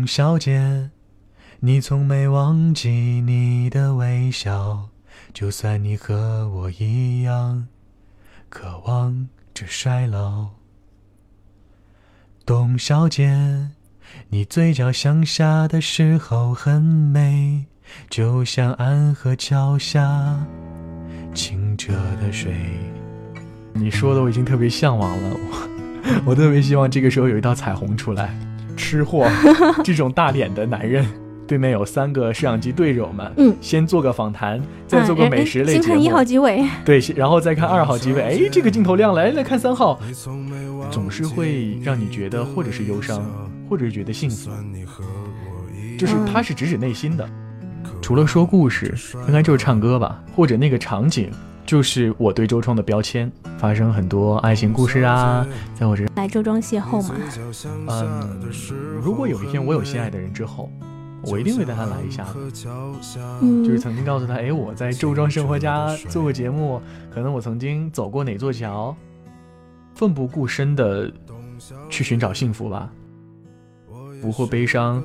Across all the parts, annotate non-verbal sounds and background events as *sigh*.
董小姐，你从没忘记你的微笑，就算你和我一样，渴望着衰老。董小姐，你嘴角向下的时候很美，就像安河桥下清澈的水。你说的我已经特别向往了，我 *laughs* 我特别希望这个时候有一道彩虹出来。吃货 *laughs* 这种大脸的男人，*laughs* 对面有三个摄像机对着我们，嗯，先做个访谈，再做个美食类节目。先看一号机位，对，然后再看二号机位。哎，这个镜头亮了，来来看三号，总是会让你觉得或者是忧伤，或者是觉得幸福，就是它是直指内心的。除了说故事，应该就是唱歌吧，或者那个场景。就是我对周庄的标签，发生很多爱情故事啊，在我这来周庄邂逅嘛。嗯，如果有一天我有心爱的人之后，我一定会带他来一下。嗯，就是曾经告诉他，哎，我在周庄生活家做过节目，可能我曾经走过哪座桥，奋不顾身的去寻找幸福吧，不或悲伤，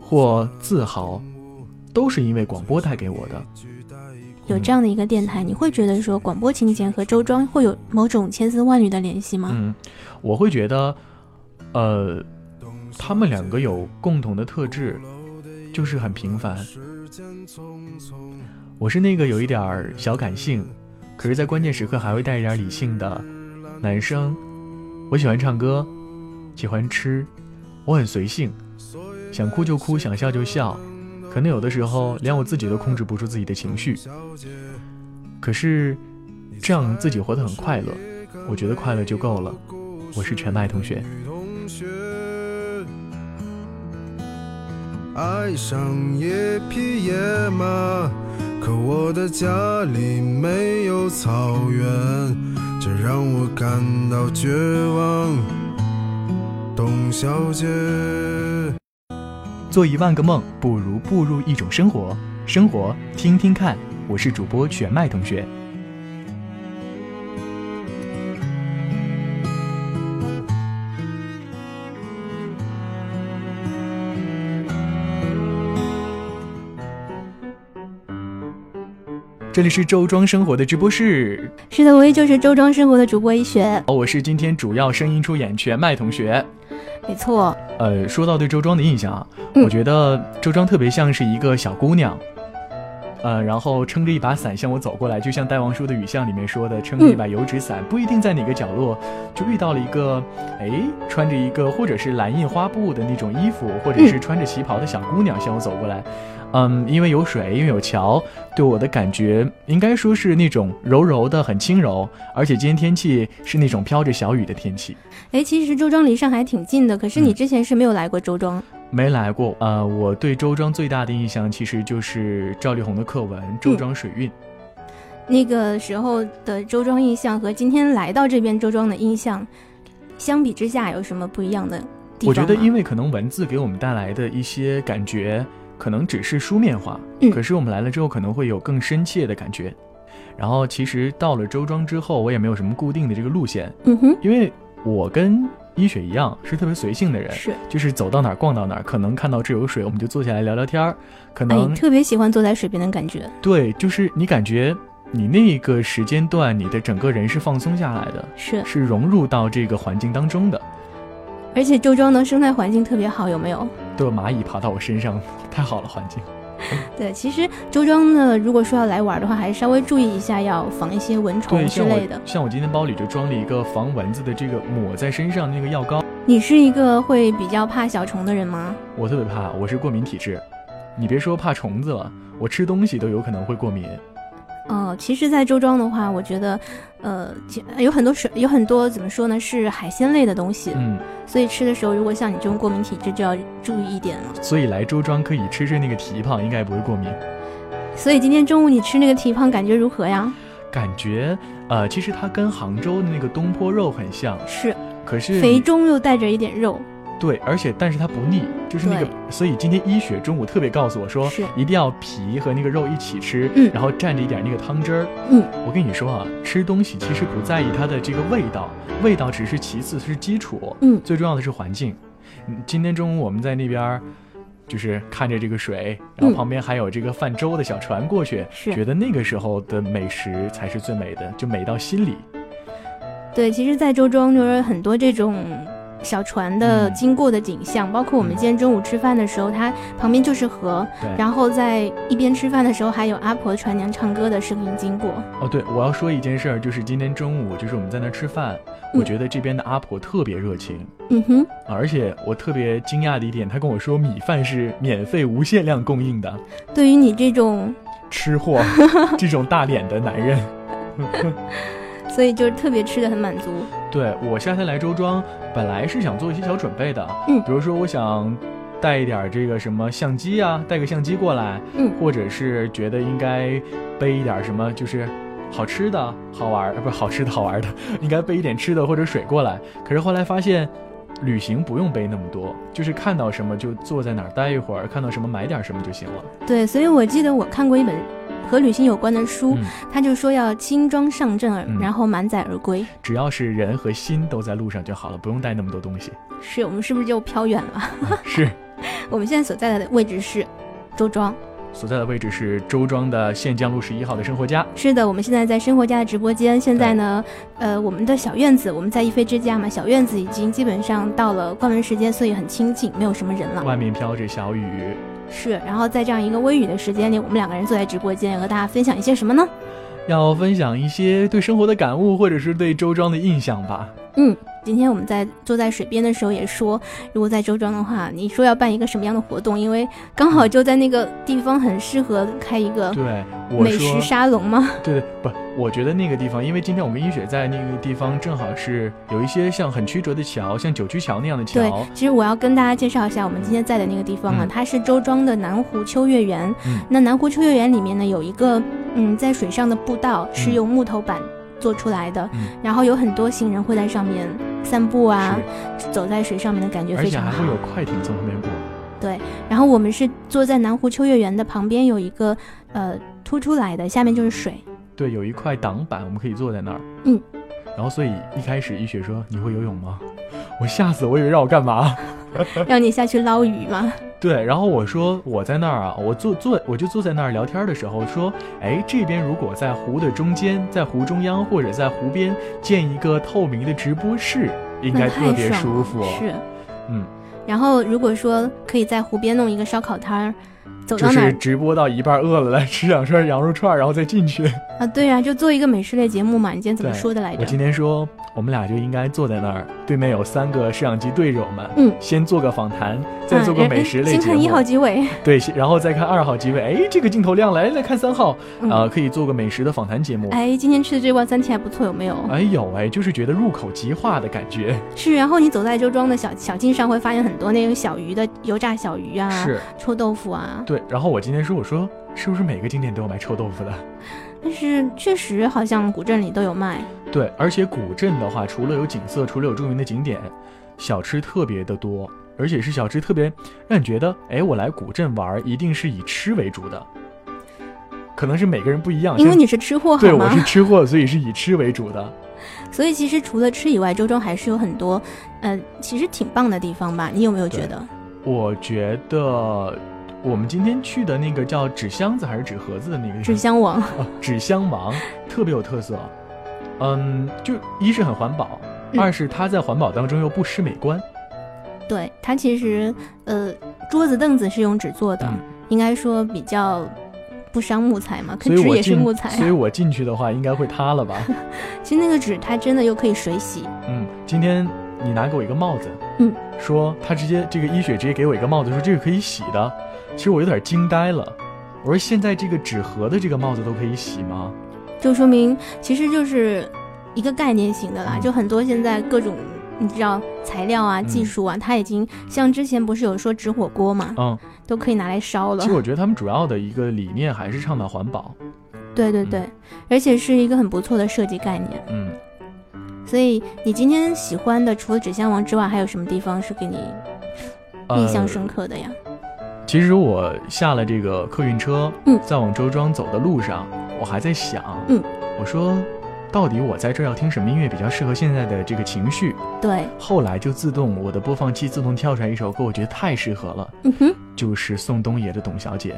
或自豪，都是因为广播带给我的。有这样的一个电台，你会觉得说广播情节和周庄会有某种千丝万缕的联系吗？嗯，我会觉得，呃，他们两个有共同的特质，就是很平凡。我是那个有一点小感性，可是，在关键时刻还会带一点理性的男生。我喜欢唱歌，喜欢吃，我很随性，想哭就哭，想笑就笑。可能有的时候连我自己都控制不住自己的情绪，可是这样自己活得很快乐，我觉得快乐就够了。我是全麦同学。爱上野匹野马，可我的家里没有草原，这让我感到绝望。董小姐。做一万个梦，不如步入一种生活。生活，听听看。我是主播全麦同学。这里是周庄生活的直播室。是的，我也就是周庄生活的主播一雪。我是今天主要声音出演全麦同学。没错，呃，说到对周庄的印象啊，我觉得周庄特别像是一个小姑娘，呃，然后撑着一把伞向我走过来，就像戴望舒的《雨巷》里面说的，撑着一把油纸伞，不一定在哪个角落就遇到了一个，哎，穿着一个或者是蓝印花布的那种衣服，或者是穿着旗袍的小姑娘向我走过来。嗯，因为有水，因为有桥，对我的感觉应该说是那种柔柔的，很轻柔。而且今天天气是那种飘着小雨的天气。哎，其实周庄离上海挺近的，可是你之前是没有来过周庄？没来过。呃，我对周庄最大的印象其实就是赵丽宏的课文《周庄水韵》。那个时候的周庄印象和今天来到这边周庄的印象，相比之下有什么不一样的地方？我觉得，因为可能文字给我们带来的一些感觉。可能只是书面化，可是我们来了之后可能会有更深切的感觉。然后其实到了周庄之后，我也没有什么固定的这个路线，嗯哼，因为我跟一雪一样是特别随性的人，是，就是走到哪儿逛到哪儿，可能看到这有水，我们就坐下来聊聊天儿。可能特别喜欢坐在水边的感觉。对，就是你感觉你那个时间段，你的整个人是放松下来的，是，是融入到这个环境当中的。而且周庄的生态环境特别好，有没有？都有蚂蚁爬到我身上，太好了环境。*laughs* 对，其实周庄呢，如果说要来玩的话，还是稍微注意一下，要防一些蚊虫之类的。像我今天包里就装了一个防蚊子的这个抹在身上那个药膏。你是一个会比较怕小虫的人吗？我特别怕，我是过敏体质。你别说怕虫子了，我吃东西都有可能会过敏。哦，其实，在周庄的话，我觉得，呃，有很多水，有很多怎么说呢，是海鲜类的东西。嗯，所以吃的时候，如果像你这种过敏体质，就要注意一点了。所以来周庄可以吃吃那个蹄膀，应该不会过敏。所以今天中午你吃那个蹄膀，感觉如何呀？感觉，呃，其实它跟杭州的那个东坡肉很像。是，可是肥中又带着一点肉。对，而且但是它不腻，就是那个，所以今天医雪中午特别告诉我说，一定要皮和那个肉一起吃，嗯，然后蘸着一点那个汤汁儿，嗯，我跟你说啊，吃东西其实不在意它的这个味道，味道只是其次，是基础，嗯，最重要的是环境。今天中午我们在那边就是看着这个水，然后旁边还有这个泛舟的小船过去，是觉得那个时候的美食才是最美的，就美到心里。对，其实，在周庄就是很多这种。小船的经过的景象，包括我们今天中午吃饭的时候，它旁边就是河，然后在一边吃饭的时候，还有阿婆船娘唱歌的声音经过。哦，对，我要说一件事儿，就是今天中午，就是我们在那吃饭，我觉得这边的阿婆特别热情，嗯哼，而且我特别惊讶的一点，她跟我说米饭是免费无限量供应的。对于你这种吃货，*laughs* 这种大脸的男人。*laughs* 所以就是特别吃的很满足。对我夏天来周庄，本来是想做一些小准备的，嗯，比如说我想带一点这个什么相机啊，带个相机过来，嗯，或者是觉得应该背一点什么，就是好吃的好玩，不是好吃的好玩的，*laughs* 应该背一点吃的或者水过来。可是后来发现，旅行不用背那么多，就是看到什么就坐在哪儿待一会儿，看到什么买点什么就行了。对，所以我记得我看过一本。和旅行有关的书，他就说要轻装上阵，然后满载而归。只要是人和心都在路上就好了，不用带那么多东西。是我们是不是就飘远了？是。*laughs* 我们现在所在的位置是周庄，所在的位置是周庄的县江路十一号的生活家。是的，我们现在在生活家的直播间。现在呢，呃，我们的小院子，我们在一飞之家嘛，小院子已经基本上到了关门时间，所以很清静，没有什么人了。外面飘着小雨。是，然后在这样一个微雨的时间里，我们两个人坐在直播间，和大家分享一些什么呢？要分享一些对生活的感悟，或者是对周庄的印象吧。嗯。今天我们在坐在水边的时候也说，如果在周庄的话，你说要办一个什么样的活动？因为刚好就在那个地方很适合开一个对美食沙龙吗？对对，不，我觉得那个地方，因为今天我跟一雪在那个地方，正好是有一些像很曲折的桥，像九曲桥那样的桥。对，其实我要跟大家介绍一下，我们今天在的那个地方啊，它是周庄的南湖秋月园。嗯。那南湖秋月园里面呢，有一个嗯，在水上的步道，是用木头板。做出来的，然后有很多行人会在上面散步啊，走在水上面的感觉非常好，而且还会有快艇从旁边过。对，然后我们是坐在南湖秋月园的旁边，有一个呃凸出来的，下面就是水。对，有一块挡板，我们可以坐在那儿。嗯，然后所以一开始一雪说你会游泳吗？我吓死，我以为让我干嘛？*laughs* 让你下去捞鱼吗？对，然后我说我在那儿啊，我坐坐我就坐在那儿聊天的时候说，哎，这边如果在湖的中间，在湖中央或者在湖边建一个透明的直播室，应该特别舒服。是，嗯。然后如果说可以在湖边弄一个烧烤摊儿。就是直播到一半饿了，来吃两串羊肉串，然后再进去。啊，对呀，就做一个美食类节目嘛。你今天怎么说的来着？我今天说，我们俩就应该坐在那儿，对面有三个摄像机对着我们。嗯，先做个访谈，再做个美食类节目。先看一号机位。*laughs* 对，然后再看二号机位。哎，这个镜头亮了，来来看三号，啊，可以做个美食的访谈节目。哎，今天吃的这碗三体还不错，有没有？哎，有哎，就是觉得入口即化的感觉。是，然后你走在周庄的小小径上，会发现很多那种小鱼的油炸小鱼啊，是臭豆腐啊。对，然后我今天说。我说是不是每个景点都有卖臭豆腐的？但是确实好像古镇里都有卖。对，而且古镇的话，除了有景色，除了有著名的景点，小吃特别的多，而且是小吃特别让你觉得，哎，我来古镇玩一定是以吃为主的。可能是每个人不一样，因为你是吃货，对，我是吃货，所以是以吃为主的。*laughs* 所以其实除了吃以外，周庄还是有很多，呃，其实挺棒的地方吧？你有没有觉得？我觉得。我们今天去的那个叫纸箱子还是纸盒子的那个纸箱王啊，纸箱王特别有特色，嗯，就一是很环保，二是它在环保当中又不失美观。对，它其实呃桌子凳子是用纸做的，应该说比较不伤木材嘛，可纸也是木材，所以我进去的话应该会塌了吧？*laughs* 其实那个纸它真的又可以水洗。嗯，今天你拿给我一个帽子，嗯，说他直接这个医雪直接给我一个帽子，说这个可以洗的。其实我有点惊呆了，我说现在这个纸盒的这个帽子都可以洗吗？就说明其实就是一个概念型的啦，就很多现在各种你知道材料啊、技术啊，它已经像之前不是有说纸火锅嘛，嗯，都可以拿来烧了。其实我觉得他们主要的一个理念还是倡导环保，对对对，而且是一个很不错的设计概念。嗯，所以你今天喜欢的除了纸箱王之外，还有什么地方是给你印象深刻的呀？其实我下了这个客运车，嗯，在往周庄走的路上，我还在想，嗯，我说到底我在这儿要听什么音乐比较适合现在的这个情绪？对。后来就自动我的播放器自动跳出来一首歌，我觉得太适合了。嗯哼，就是宋冬野的《董小姐》。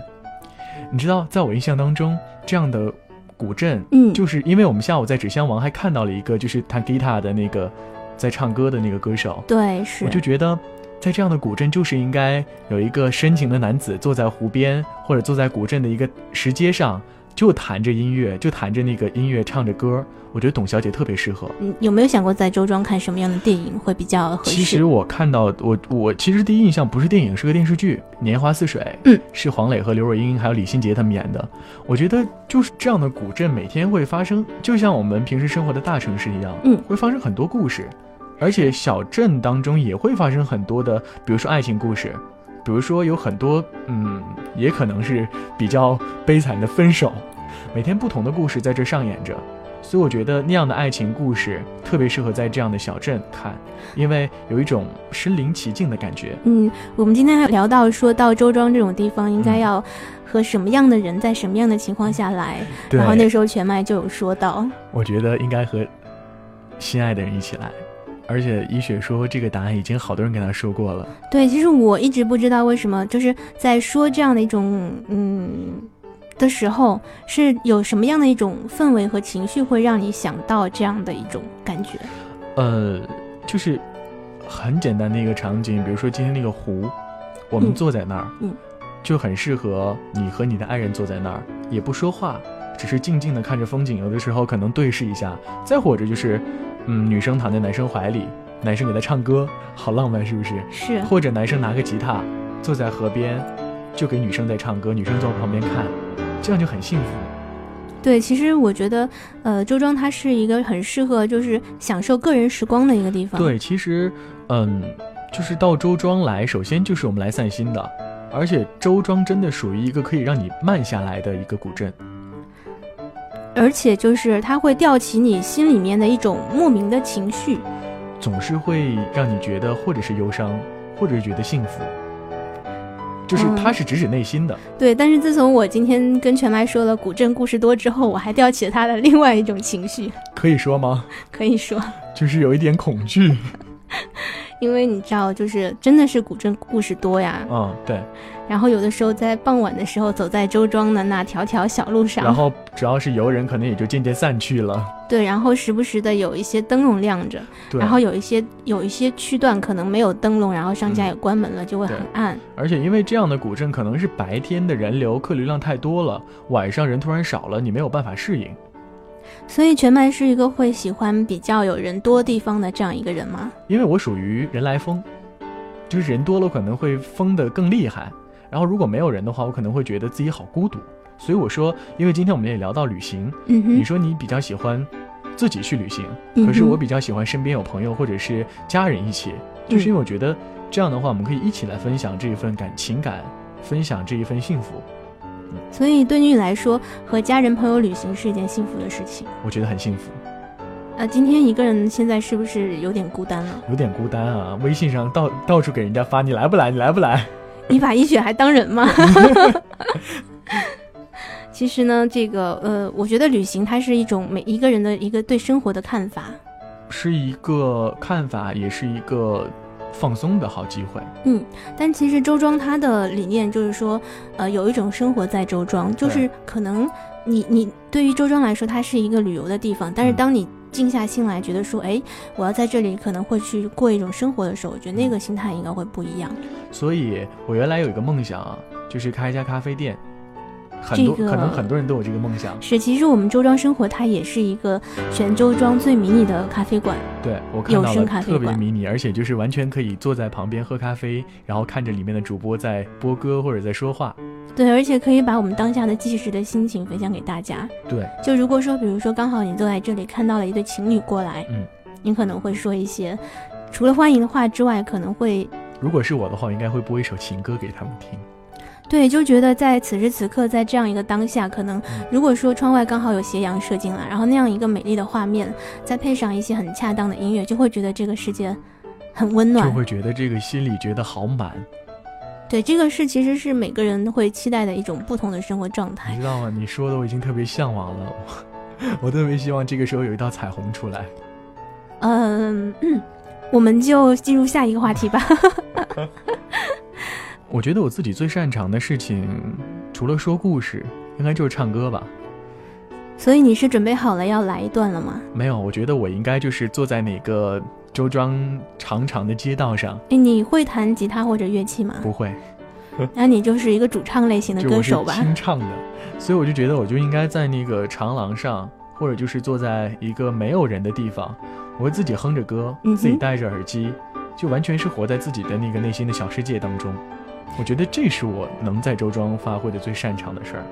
你知道，在我印象当中，这样的古镇，嗯，就是因为我们下午在纸箱王还看到了一个就是弹吉他的那个在唱歌的那个歌手。对，是。我就觉得。在这样的古镇，就是应该有一个深情的男子坐在湖边，或者坐在古镇的一个石阶上，就弹着音乐，就弹着那个音乐，唱着歌。我觉得董小姐特别适合。嗯，有没有想过在周庄看什么样的电影会比较合适？其实我看到我我其实第一印象不是电影，是个电视剧《年华似水》。嗯，是黄磊和刘若英还有李心洁他们演的。我觉得就是这样的古镇，每天会发生，就像我们平时生活的大城市一样，嗯，会发生很多故事。而且小镇当中也会发生很多的，比如说爱情故事，比如说有很多，嗯，也可能是比较悲惨的分手，每天不同的故事在这上演着，所以我觉得那样的爱情故事特别适合在这样的小镇看，因为有一种身临其境的感觉。嗯，我们今天还聊到说到周庄这种地方应该要和什么样的人在什么样的情况下来，然后那时候全麦就有说到，我觉得应该和心爱的人一起来。而且医雪说这个答案已经好多人跟他说过了。对，其实我一直不知道为什么，就是在说这样的一种嗯的时候，是有什么样的一种氛围和情绪会让你想到这样的一种感觉？呃，就是很简单的一个场景，比如说今天那个湖，我们坐在那儿，嗯，就很适合你和你的爱人坐在那儿，也不说话，只是静静的看着风景，有的时候可能对视一下，再或者就是。嗯，女生躺在男生怀里，男生给她唱歌，好浪漫，是不是？是。或者男生拿个吉他，坐在河边，就给女生在唱歌，女生坐旁边看，这样就很幸福。对，其实我觉得，呃，周庄它是一个很适合就是享受个人时光的一个地方。对，其实，嗯，就是到周庄来，首先就是我们来散心的，而且周庄真的属于一个可以让你慢下来的一个古镇。而且就是它会吊起你心里面的一种莫名的情绪，总是会让你觉得或者是忧伤，或者是觉得幸福，就是它是直指内心的。对，但是自从我今天跟全麦说了古镇故事多之后，我还吊起了他的另外一种情绪。可以说吗？可以说，就是有一点恐惧。*laughs* 因为你知道，就是真的是古镇故事多呀。嗯，对。然后有的时候在傍晚的时候，走在周庄的那条条小路上，然后主要是游人可能也就渐渐散去了。对，然后时不时的有一些灯笼亮着，然后有一些有一些区段可能没有灯笼，然后商家也关门了，就会很暗。而且因为这样的古镇可能是白天的人流客流量太多了，晚上人突然少了，你没有办法适应。所以全麦是一个会喜欢比较有人多地方的这样一个人吗？因为我属于人来疯，就是人多了可能会疯得更厉害。然后如果没有人的话，我可能会觉得自己好孤独。所以我说，因为今天我们也聊到旅行，你说你比较喜欢自己去旅行，可是我比较喜欢身边有朋友或者是家人一起，就是因为我觉得这样的话，我们可以一起来分享这一份感情感，分享这一份幸福。所以对你来说，和家人朋友旅行是一件幸福的事情。我觉得很幸福。啊，今天一个人现在是不是有点孤单了？有点孤单啊！微信上到到处给人家发，你来不来？你来不来？*laughs* 你把一雪还当人吗？*laughs* 其实呢，这个呃，我觉得旅行它是一种每一个人的一个对生活的看法，是一个看法，也是一个。放松的好机会，嗯，但其实周庄它的理念就是说，呃，有一种生活在周庄，就是可能你你对于周庄来说，它是一个旅游的地方，但是当你静下心来，觉得说，哎，我要在这里可能会去过一种生活的时候，我觉得那个心态应该会不一样。所以我原来有一个梦想啊，就是开一家咖啡店。很多可能很多人都有这个梦想。是，其实我们周庄生活它也是一个全周庄最迷你的咖啡馆。对，我看到了，特别迷你，而且就是完全可以坐在旁边喝咖啡，然后看着里面的主播在播歌或者在说话。对，而且可以把我们当下的即时的心情分享给大家。对，就如果说，比如说刚好你坐在这里看到了一对情侣过来，嗯，你可能会说一些除了欢迎的话之外，可能会，如果是我的话，我应该会播一首情歌给他们听。对，就觉得在此时此刻，在这样一个当下，可能如果说窗外刚好有斜阳射进来，然后那样一个美丽的画面，再配上一些很恰当的音乐，就会觉得这个世界很温暖，就会觉得这个心里觉得好满。对，这个是其实是每个人会期待的一种不同的生活状态。你知道吗？你说的我已经特别向往了。*laughs* 我特别希望这个时候有一道彩虹出来。嗯，*clears throat* 我们就进入下一个话题吧。*laughs* 我觉得我自己最擅长的事情，除了说故事，应该就是唱歌吧。所以你是准备好了要来一段了吗？没有，我觉得我应该就是坐在哪个周庄长长的街道上。哎，你会弹吉他或者乐器吗？不会。*laughs* 那你就是一个主唱类型的歌手吧？清唱的，所以我就觉得我就应该在那个长廊上，或者就是坐在一个没有人的地方，我会自己哼着歌，自己戴着耳机，就完全是活在自己的那个内心的小世界当中。我觉得这是我能在周庄发挥的最擅长的事儿。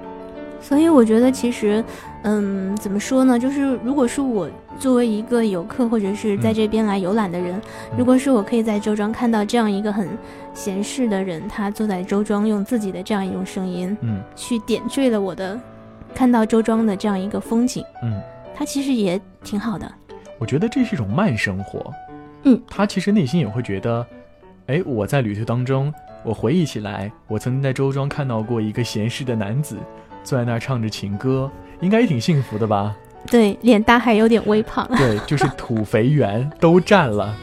所以我觉得其实，嗯，怎么说呢？就是如果是我作为一个游客或者是在这边来游览的人，如果是我可以在周庄看到这样一个很闲适的人，他坐在周庄用自己的这样一种声音，嗯，去点缀了我的看到周庄的这样一个风景，嗯，他其实也挺好的。我觉得这是一种慢生活，嗯，他其实内心也会觉得，哎，我在旅途当中，我回忆起来，我曾经在周庄看到过一个闲适的男子。坐在那儿唱着情歌，应该也挺幸福的吧？对，脸大还有点微胖。对，就是土肥圆都占了。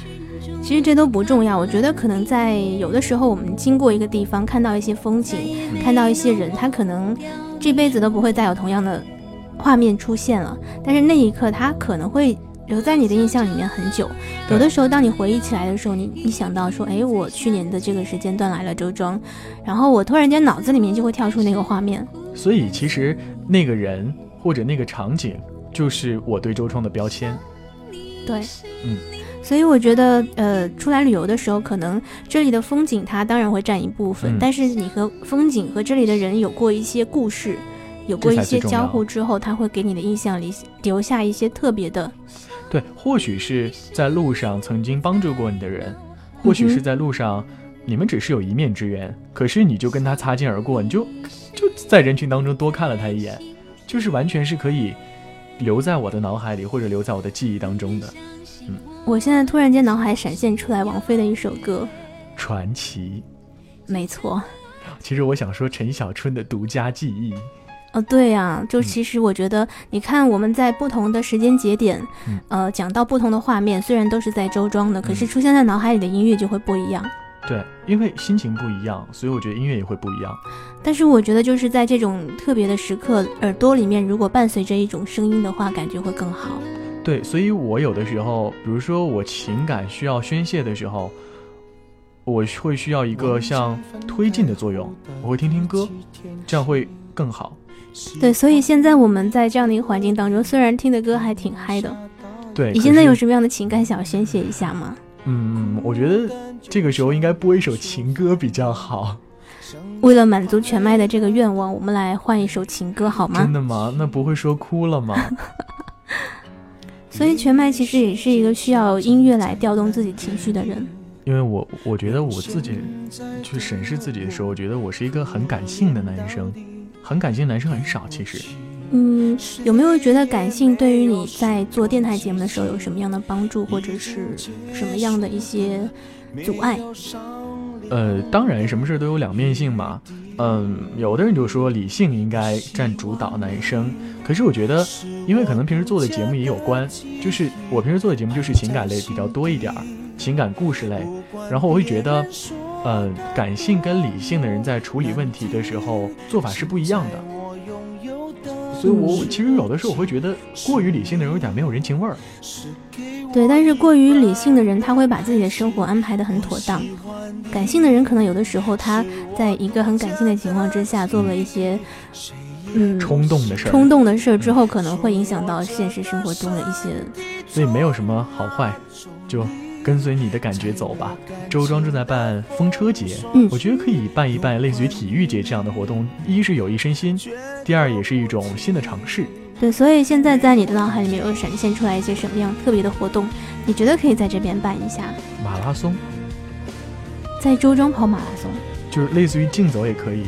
*laughs* 其实这都不重要，我觉得可能在有的时候，我们经过一个地方，看到一些风景，看到一些人，他可能这辈子都不会再有同样的画面出现了。但是那一刻，他可能会。留在你的印象里面很久，有的时候当你回忆起来的时候，你你想到说，哎，我去年的这个时间段来了周庄，然后我突然间脑子里面就会跳出那个画面。所以其实那个人或者那个场景，就是我对周庄的标签。对，嗯，所以我觉得，呃，出来旅游的时候，可能这里的风景它当然会占一部分，但是你和风景和这里的人有过一些故事，有过一些交互之后，它会给你的印象里留下一些特别的。对，或许是在路上曾经帮助过你的人，或许是在路上你们只是有一面之缘，可是你就跟他擦肩而过，你就就在人群当中多看了他一眼，就是完全是可以留在我的脑海里或者留在我的记忆当中的。嗯，我现在突然间脑海闪现出来王菲的一首歌，《传奇》。没错。*laughs* 其实我想说陈小春的独家记忆。哦，对呀，就其实我觉得，你看我们在不同的时间节点，呃，讲到不同的画面，虽然都是在周庄的，可是出现在脑海里的音乐就会不一样。对，因为心情不一样，所以我觉得音乐也会不一样。但是我觉得就是在这种特别的时刻，耳朵里面如果伴随着一种声音的话，感觉会更好。对，所以我有的时候，比如说我情感需要宣泄的时候，我会需要一个像推进的作用，我会听听歌，这样会更好。对，所以现在我们在这样的一个环境当中，虽然听的歌还挺嗨的，对，你现在有什么样的情感想要宣泄一下吗？嗯，我觉得这个时候应该播一首情歌比较好。为了满足全麦的这个愿望，我们来换一首情歌好吗？真的吗？那不会说哭了吗？*laughs* 所以全麦其实也是一个需要音乐来调动自己情绪的人。因为我我觉得我自己去审视自己的时候，我觉得我是一个很感性的男生。很感性的男生很少，其实。嗯，有没有觉得感性对于你在做电台节目的时候有什么样的帮助，或者是什么样的一些阻碍？呃，当然，什么事都有两面性嘛。嗯，有的人就说理性应该占主导，男生。可是我觉得，因为可能平时做的节目也有关，就是我平时做的节目就是情感类比较多一点儿，情感故事类，然后我会觉得。呃，感性跟理性的人在处理问题的时候做法是不一样的，所以我其实有的时候我会觉得过于理性的人有点没有人情味儿。对，但是过于理性的人他会把自己的生活安排的很妥当，感性的人可能有的时候他在一个很感性的情况之下做了一些嗯冲动的事儿，冲动的事儿之后可能会影响到现实生活中的一些，所以没有什么好坏，就。跟随你的感觉走吧。周庄正在办风车节，嗯，我觉得可以办一办类似于体育节这样的活动。一是有益身心，第二也是一种新的尝试。对，所以现在在你的脑海里面有闪现出来一些什么样特别的活动？你觉得可以在这边办一下？马拉松，在周庄跑马拉松，就是类似于竞走也可以。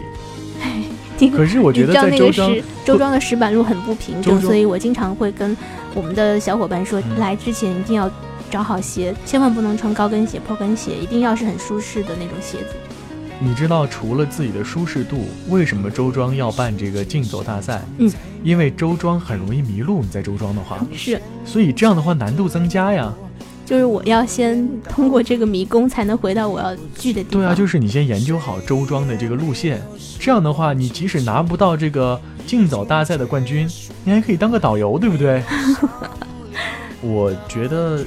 *laughs* 可是我觉得在周庄，周庄的石板路很不平整，所以我经常会跟我们的小伙伴说，来之前一定要。找好鞋，千万不能穿高跟鞋、破跟鞋，一定要是很舒适的那种鞋子。你知道除了自己的舒适度，为什么周庄要办这个竞走大赛？嗯，因为周庄很容易迷路，你在周庄的话是，所以这样的话难度增加呀。就是我要先通过这个迷宫才能回到我要去的地方。对啊，就是你先研究好周庄的这个路线，这样的话，你即使拿不到这个竞走大赛的冠军，你还可以当个导游，对不对？*laughs* 我觉得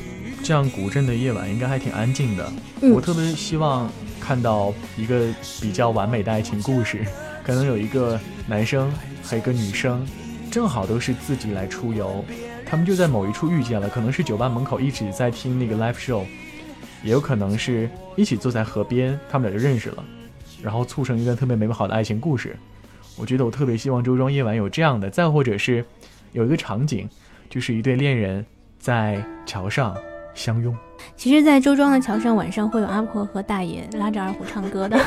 这样古镇的夜晚应该还挺安静的。我特别希望。看到一个比较完美的爱情故事，*laughs* 可能有一个男生和一个女生，正好都是自己来出游，他们就在某一处遇见了，可能是酒吧门口一直在听那个 live show，也有可能是一起坐在河边，他们俩就认识了，然后促成一段特别美好的爱情故事。我觉得我特别希望周庄夜晚有这样的，再或者是有一个场景，就是一对恋人在桥上相拥。其实，在周庄的桥上，晚上会有阿婆和大爷拉着二胡唱歌的。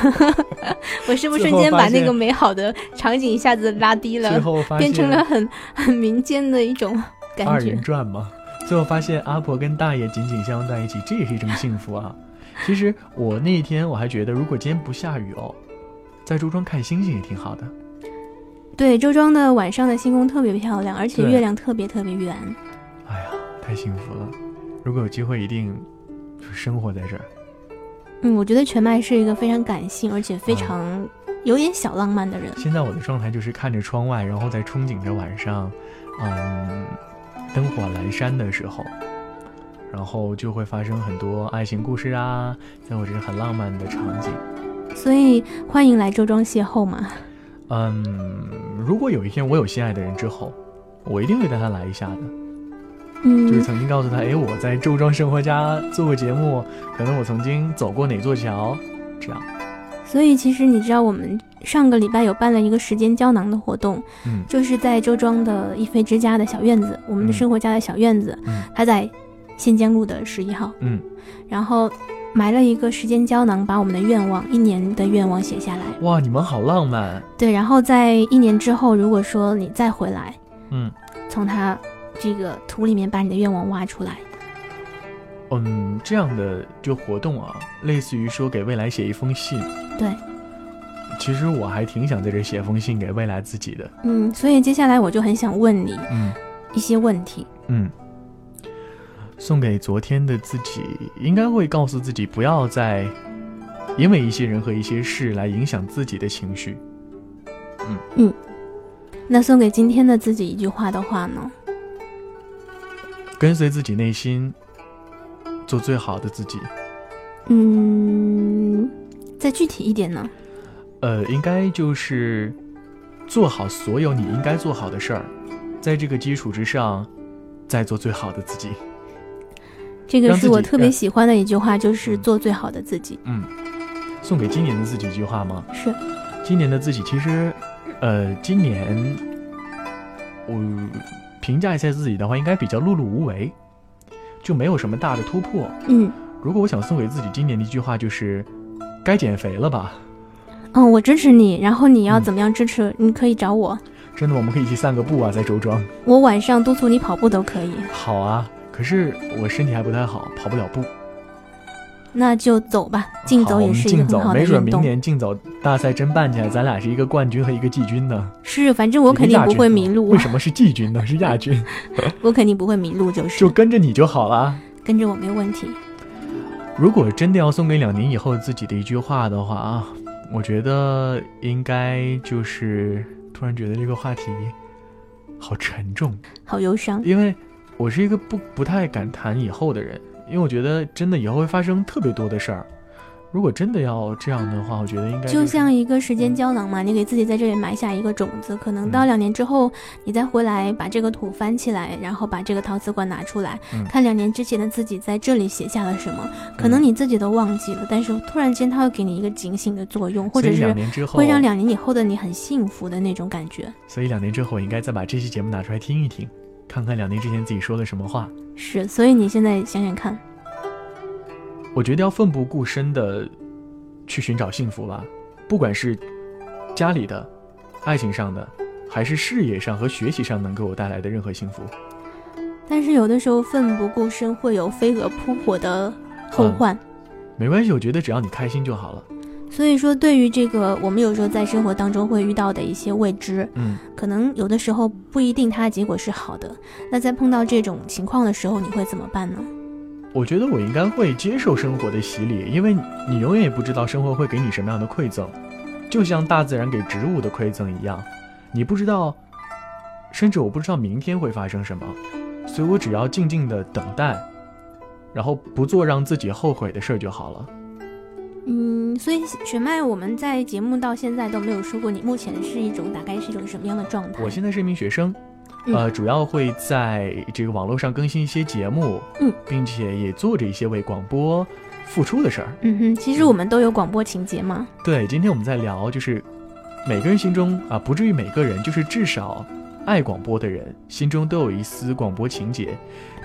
*laughs* 我是不是瞬间把那个美好的场景一下子拉低了，变成了很很民间的一种感觉？二人转嘛？最后发现阿婆跟大爷紧紧相拥在一起，这也是一种幸福啊！其实我那一天我还觉得，如果今天不下雨哦，在周庄看星星也挺好的。对，周庄的晚上的星空特别漂亮，而且月亮特别特别圆。哎呀，太幸福了！如果有机会，一定就生活在这儿。嗯，我觉得全麦是一个非常感性，而且非常有点小浪漫的人。现在我的状态就是看着窗外，然后在憧憬着晚上，嗯，灯火阑珊的时候，然后就会发生很多爱情故事啊，在我这是很浪漫的场景。所以欢迎来周庄邂逅嘛。嗯，如果有一天我有心爱的人之后，我一定会带他来一下的。就是曾经告诉他，哎，我在周庄生活家做过节目，可能我曾经走过哪座桥，这样。所以其实你知道，我们上个礼拜有办了一个时间胶囊的活动，嗯，就是在周庄的一飞之家的小院子，我们的生活家的小院子，嗯，它在新江路的十一号，嗯，然后埋了一个时间胶囊，把我们的愿望，一年的愿望写下来。哇，你们好浪漫。对，然后在一年之后，如果说你再回来，嗯，从它。这个土里面把你的愿望挖出来，嗯，这样的就活动啊，类似于说给未来写一封信。对，其实我还挺想在这写封信给未来自己的。嗯，所以接下来我就很想问你，嗯，一些问题。嗯，送给昨天的自己，应该会告诉自己不要再因为一些人和一些事来影响自己的情绪。嗯嗯，那送给今天的自己一句话的话呢？跟随自己内心，做最好的自己。嗯，再具体一点呢？呃，应该就是做好所有你应该做好的事儿，在这个基础之上，再做最好的自己。这个是我特别喜欢的一句话，就是做最好的自己。嗯，送给今年的自己一句话吗？是。今年的自己，其实，呃，今年我。评价一下自己的话，应该比较碌碌无为，就没有什么大的突破。嗯，如果我想送给自己今年的一句话，就是该减肥了吧？嗯，我支持你。然后你要怎么样支持？你可以找我。真的，我们可以一起散个步啊，在周庄。我晚上督促你跑步都可以。好啊，可是我身体还不太好，跑不了步。那就走吧，竞走也是一个很好的运动。没准明年竞走大赛真办起来，咱俩是一个冠军和一个季军呢。是，反正我肯定不会迷路。为什么是季军呢？是亚军。*laughs* 我肯定不会迷路，就是。就跟着你就好了。跟着我没问题。如果真的要送给两年以后自己的一句话的话啊，我觉得应该就是突然觉得这个话题好沉重，好忧伤。因为我是一个不不太敢谈以后的人。因为我觉得真的以后会发生特别多的事儿，如果真的要这样的话，我觉得应该就像一个时间胶囊嘛，你给自己在这里埋下一个种子，可能到两年之后，你再回来把这个土翻起来，然后把这个陶瓷罐拿出来，看两年之前的自己在这里写下了什么，可能你自己都忘记了，但是突然间它会给你一个警醒的作用，或者是会让两年以后的你很幸福的那种感觉。所以两年之后，我应该再把这期节目拿出来听一听。看看两年之前自己说了什么话，是，所以你现在想想看，我觉得要奋不顾身的去寻找幸福吧，不管是家里的、爱情上的，还是事业上和学习上能给我带来的任何幸福。但是有的时候奋不顾身会有飞蛾扑火的后患。没关系，我觉得只要你开心就好了。所以说，对于这个我们有时候在生活当中会遇到的一些未知，嗯，可能有的时候不一定它的结果是好的。那在碰到这种情况的时候，你会怎么办呢？我觉得我应该会接受生活的洗礼，因为你永远也不知道生活会给你什么样的馈赠，就像大自然给植物的馈赠一样，你不知道，甚至我不知道明天会发生什么，所以我只要静静的等待，然后不做让自己后悔的事儿就好了。嗯，所以雪麦，我们在节目到现在都没有说过你目前是一种大概是一种什么样的状态。我现在是一名学生，呃，主要会在这个网络上更新一些节目，嗯，并且也做着一些为广播付出的事儿。嗯哼，其实我们都有广播情节嘛。对，今天我们在聊，就是每个人心中啊，不至于每个人，就是至少爱广播的人心中都有一丝广播情节。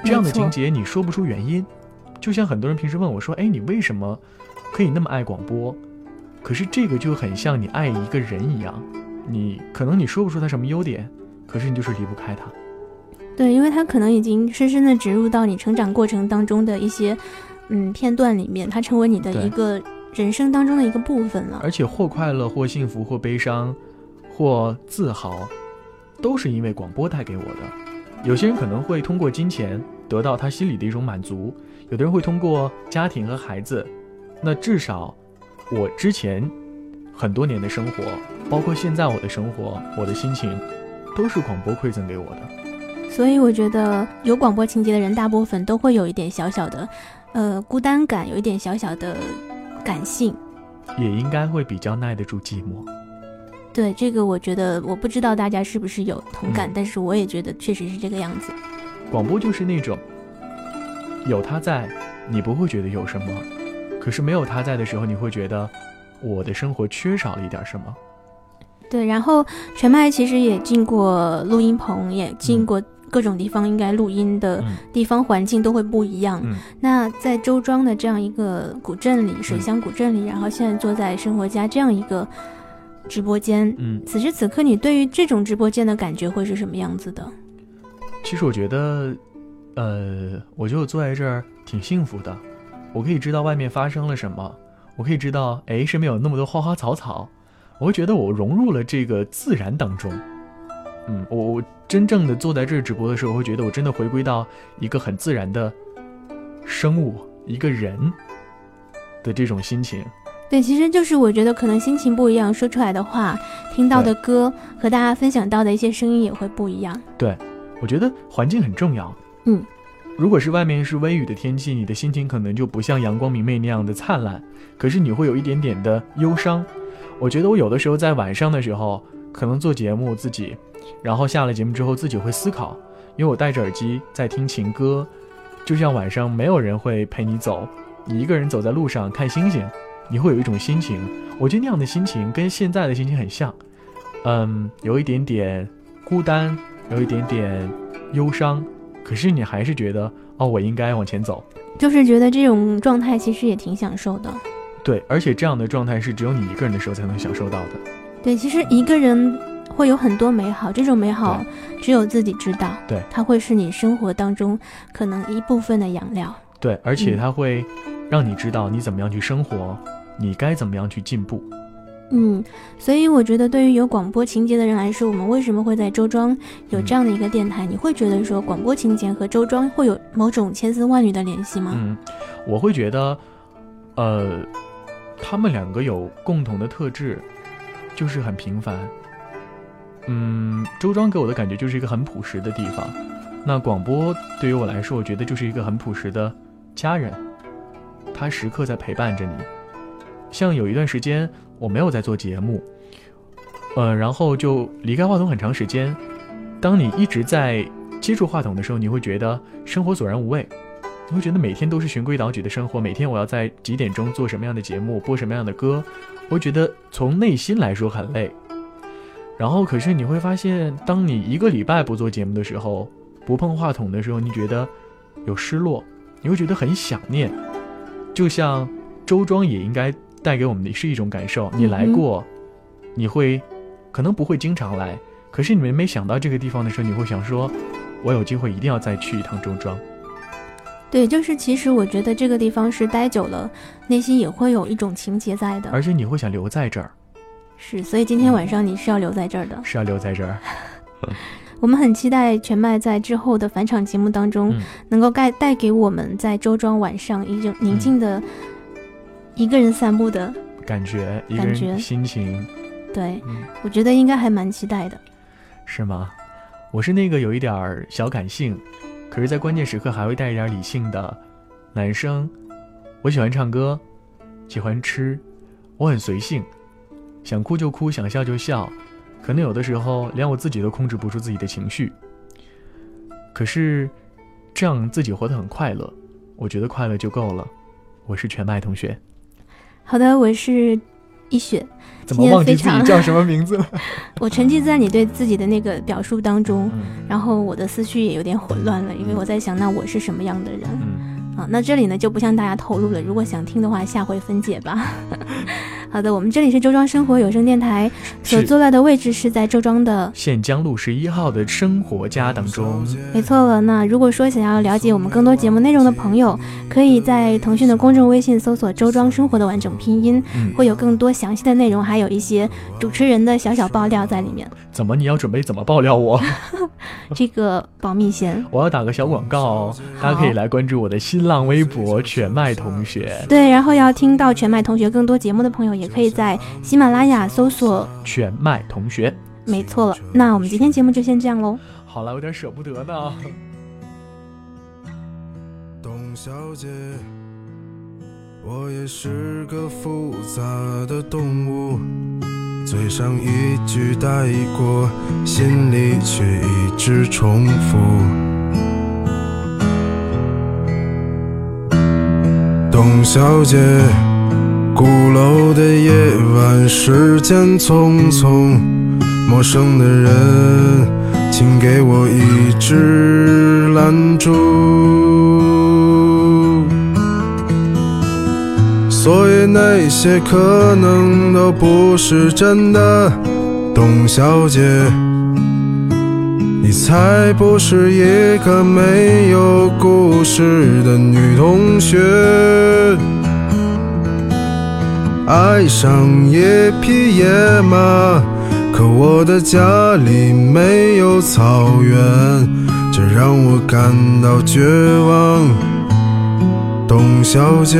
这样的情节你说不出原因，就像很多人平时问我说：“哎，你为什么？”可以那么爱广播，可是这个就很像你爱一个人一样，你可能你说不出他什么优点，可是你就是离不开他。对，因为他可能已经深深的植入到你成长过程当中的一些嗯片段里面，他成为你的一个人生当中的一个部分了。而且或快乐，或幸福，或悲伤，或自豪，都是因为广播带给我的。有些人可能会通过金钱得到他心里的一种满足，有的人会通过家庭和孩子。那至少，我之前很多年的生活，包括现在我的生活，我的心情，都是广播馈赠给我的。所以我觉得有广播情节的人，大部分都会有一点小小的，呃，孤单感，有一点小小的感性，也应该会比较耐得住寂寞。对这个，我觉得我不知道大家是不是有同感，但是我也觉得确实是这个样子。广播就是那种有他在，你不会觉得有什么。可是没有他在的时候，你会觉得我的生活缺少了一点什么？对，然后全麦其实也进过录音棚，也进过各种地方，应该录音的地方环境都会不一样。那在周庄的这样一个古镇里，水乡古镇里，然后现在坐在生活家这样一个直播间，嗯，此时此刻你对于这种直播间的感觉会是什么样子的？其实我觉得，呃，我觉得我坐在这儿挺幸福的。我可以知道外面发生了什么，我可以知道，哎，身边有那么多花花草草，我会觉得我融入了这个自然当中。嗯，我我真正的坐在这儿直播的时候，我会觉得我真的回归到一个很自然的生物，一个人的这种心情。对，其实就是我觉得可能心情不一样，说出来的话，听到的歌和大家分享到的一些声音也会不一样。对，我觉得环境很重要。嗯。如果是外面是微雨的天气，你的心情可能就不像阳光明媚那样的灿烂，可是你会有一点点的忧伤。我觉得我有的时候在晚上的时候，可能做节目自己，然后下了节目之后自己会思考，因为我戴着耳机在听情歌，就像晚上没有人会陪你走，你一个人走在路上看星星，你会有一种心情。我觉得那样的心情跟现在的心情很像，嗯，有一点点孤单，有一点点忧伤。可是你还是觉得哦，我应该往前走，就是觉得这种状态其实也挺享受的。对，而且这样的状态是只有你一个人的时候才能享受到的。对，其实一个人会有很多美好，这种美好只有自己知道。对，它会是你生活当中可能一部分的养料。对，而且它会让你知道你怎么样去生活，你该怎么样去进步。嗯，所以我觉得，对于有广播情节的人来说，我们为什么会在周庄有这样的一个电台？你会觉得说广播情节和周庄会有某种千丝万缕的联系吗？嗯，我会觉得，呃，他们两个有共同的特质，就是很平凡。嗯，周庄给我的感觉就是一个很朴实的地方，那广播对于我来说，我觉得就是一个很朴实的家人，他时刻在陪伴着你。像有一段时间。我没有在做节目，呃，然后就离开话筒很长时间。当你一直在接触话筒的时候，你会觉得生活索然无味，你会觉得每天都是循规蹈矩的生活，每天我要在几点钟做什么样的节目，播什么样的歌，我觉得从内心来说很累。然后，可是你会发现，当你一个礼拜不做节目的时候，不碰话筒的时候，你觉得有失落，你会觉得很想念，就像周庄也应该。带给我们的是一种感受。你来过，你会可能不会经常来，可是你们没想到这个地方的时候，你会想说，我有机会一定要再去一趟周庄。对，就是其实我觉得这个地方是待久了，内心也会有一种情结在的，而且你会想留在这儿。是，所以今天晚上你是要留在这儿的，是要留在这儿。*laughs* 我们很期待全麦在之后的返场节目当中，能够带带给我们在周庄晚上一种宁静的一个人散步的感觉，感觉心情。对，我觉得应该还蛮期待的。是吗？我是那个有一点小感性，可是，在关键时刻还会带一点理性的男生。我喜欢唱歌，喜欢吃，我很随性，想哭就哭，想笑就笑。可能有的时候，连我自己都控制不住自己的情绪。可是，这样自己活得很快乐，我觉得快乐就够了。我是全麦同学。好的，我是一雪。怎么忘记自己叫什么名字了？*laughs* 我沉浸在你对自己的那个表述当中，然后我的思绪也有点混乱了，因为我在想，那我是什么样的人？啊，那这里呢就不向大家透露了。如果想听的话，下回分解吧。好的，我们这里是周庄生活有声电台，所坐在的位置是在周庄的县江路十一号的生活家当中。没错了，那如果说想要了解我们更多节目内容的朋友，可以在腾讯的公众微信搜索“周庄生活”的完整拼音，会有更多详细的内容，还有一些主持人的小小爆料在里面。怎么？你要准备怎么爆料我？*laughs* 这个保密先。我要打个小广告，大家可以来关注我的新浪微博“全麦同学”。对，然后要听到全麦同学更多节目的朋友也。也可以在喜马拉雅搜索“全麦同学”，没错了。那我们今天节目就先这样喽。好了，有点舍不得呢。董小姐，我也是个复杂的动物，嘴上一句带过，心里却一直重复。董小姐。鼓楼的夜晚，时间匆匆，陌生的人，请给我一支蜡烛。所以那些可能都不是真的，董小姐，你才不是一个没有故事的女同学。爱上一匹野马，可我的家里没有草原，这让我感到绝望，董小姐。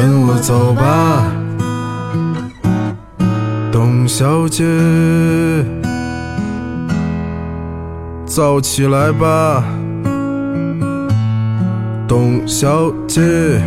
跟我走吧，董小姐，早起来吧，董小姐。